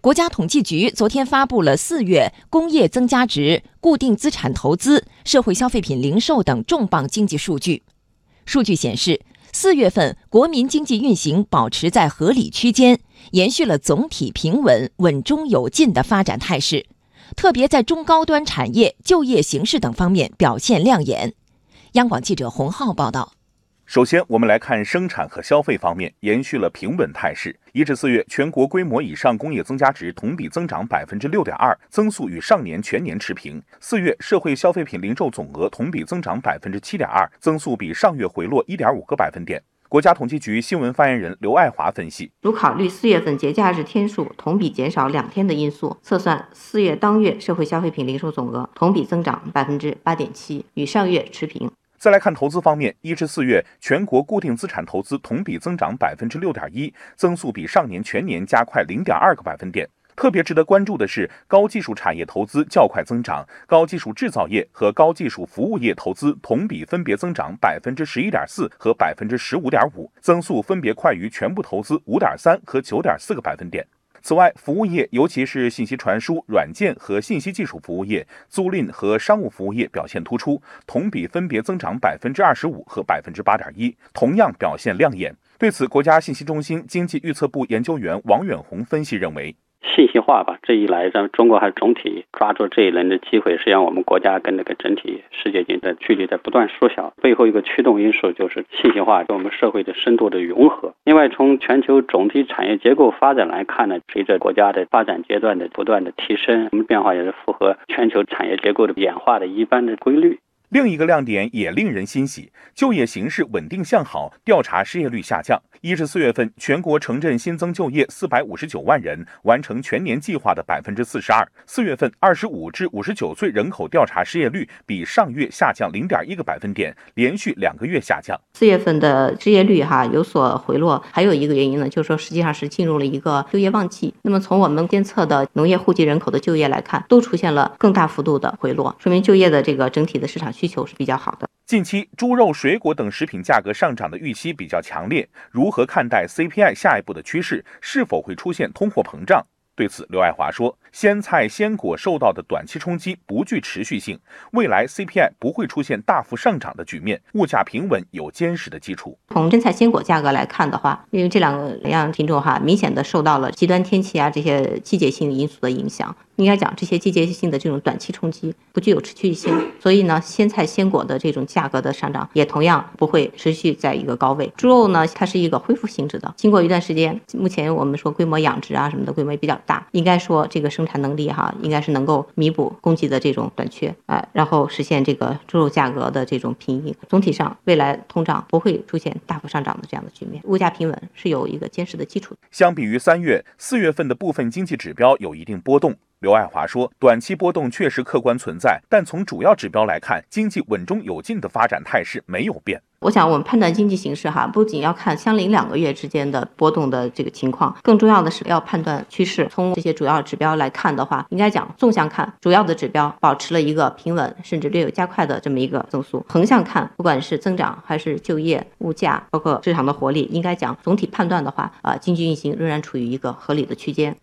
国家统计局昨天发布了四月工业增加值、固定资产投资、社会消费品零售等重磅经济数据。数据显示，四月份国民经济运行保持在合理区间，延续了总体平稳、稳中有进的发展态势，特别在中高端产业、就业形势等方面表现亮眼。央广记者洪浩报道。首先，我们来看生产和消费方面，延续了平稳态势。一至四月，全国规模以上工业增加值同比增长百分之六点二，增速与上年全年持平。四月社会消费品零售总额同比增长百分之七点二，增速比上月回落一点五个百分点。国家统计局新闻发言人刘爱华分析：如考虑四月份节假日天数同比减少两天的因素，测算四月当月社会消费品零售总额同比增长百分之八点七，与上月持平。再来看投资方面，一至四月全国固定资产投资同比增长百分之六点一，增速比上年全年加快零点二个百分点。特别值得关注的是，高技术产业投资较快增长，高技术制造业和高技术服务业投资同比分别增长百分之十一点四和百分之十五点五，增速分别快于全部投资五点三和九点四个百分点。此外，服务业，尤其是信息传输、软件和信息技术服务业、租赁和商务服务业表现突出，同比分别增长百分之二十五和百分之八点一，同样表现亮眼。对此，国家信息中心经济预测部研究员王远红分析认为。信息化吧，这一来，咱们中国还总体抓住这一轮的机会，实际上我们国家跟那个整体世界间的距离在不断缩小。背后一个驱动因素就是信息化跟我们社会的深度的融合。另外，从全球总体产业结构发展来看呢，随着国家的发展阶段的不断的提升，我们变化也是符合全球产业结构的演化的一般的规律。另一个亮点也令人欣喜，就业形势稳定向好，调查失业率下降。一至四月份，全国城镇新增就业四百五十九万人，完成全年计划的百分之四十二。四月份，二十五至五十九岁人口调查失业率比上月下降零点一个百分点，连续两个月下降。四月份的失业率哈有所回落，还有一个原因呢，就是说实际上是进入了一个就业旺季。那么从我们监测的农业户籍人口的就业来看，都出现了更大幅度的回落，说明就业的这个整体的市场需求是比较好的。近期猪肉、水果等食品价格上涨的预期比较强烈，如何看待 CPI 下一步的趋势？是否会出现通货膨胀？对此，刘爱华说：“鲜菜鲜果受到的短期冲击不具持续性，未来 CPI 不会出现大幅上涨的局面，物价平稳有坚实的基础。从真菜鲜果价格来看的话，因为这两个样品种哈，明显的受到了极端天气啊这些季节性因素的影响。”应该讲，这些季节性的这种短期冲击不具有持续性，所以呢，鲜菜鲜果的这种价格的上涨也同样不会持续在一个高位。猪肉呢，它是一个恢复性质的，经过一段时间，目前我们说规模养殖啊什么的规模也比较大，应该说这个生产能力哈，应该是能够弥补供给的这种短缺啊，然后实现这个猪肉价格的这种平抑。总体上，未来通胀不会出现大幅上涨的这样的局面，物价平稳是有一个坚实的基础。相比于三月、四月份的部分经济指标有一定波动。刘爱华说：“短期波动确实客观存在，但从主要指标来看，经济稳中有进的发展态势没有变。我想，我们判断经济形势哈，不仅要看相邻两个月之间的波动的这个情况，更重要的是要判断趋势。从这些主要指标来看的话，应该讲纵向看，主要的指标保持了一个平稳，甚至略有加快的这么一个增速；横向看，不管是增长还是就业、物价，包括市场的活力，应该讲总体判断的话，啊，经济运行仍然处于一个合理的区间。”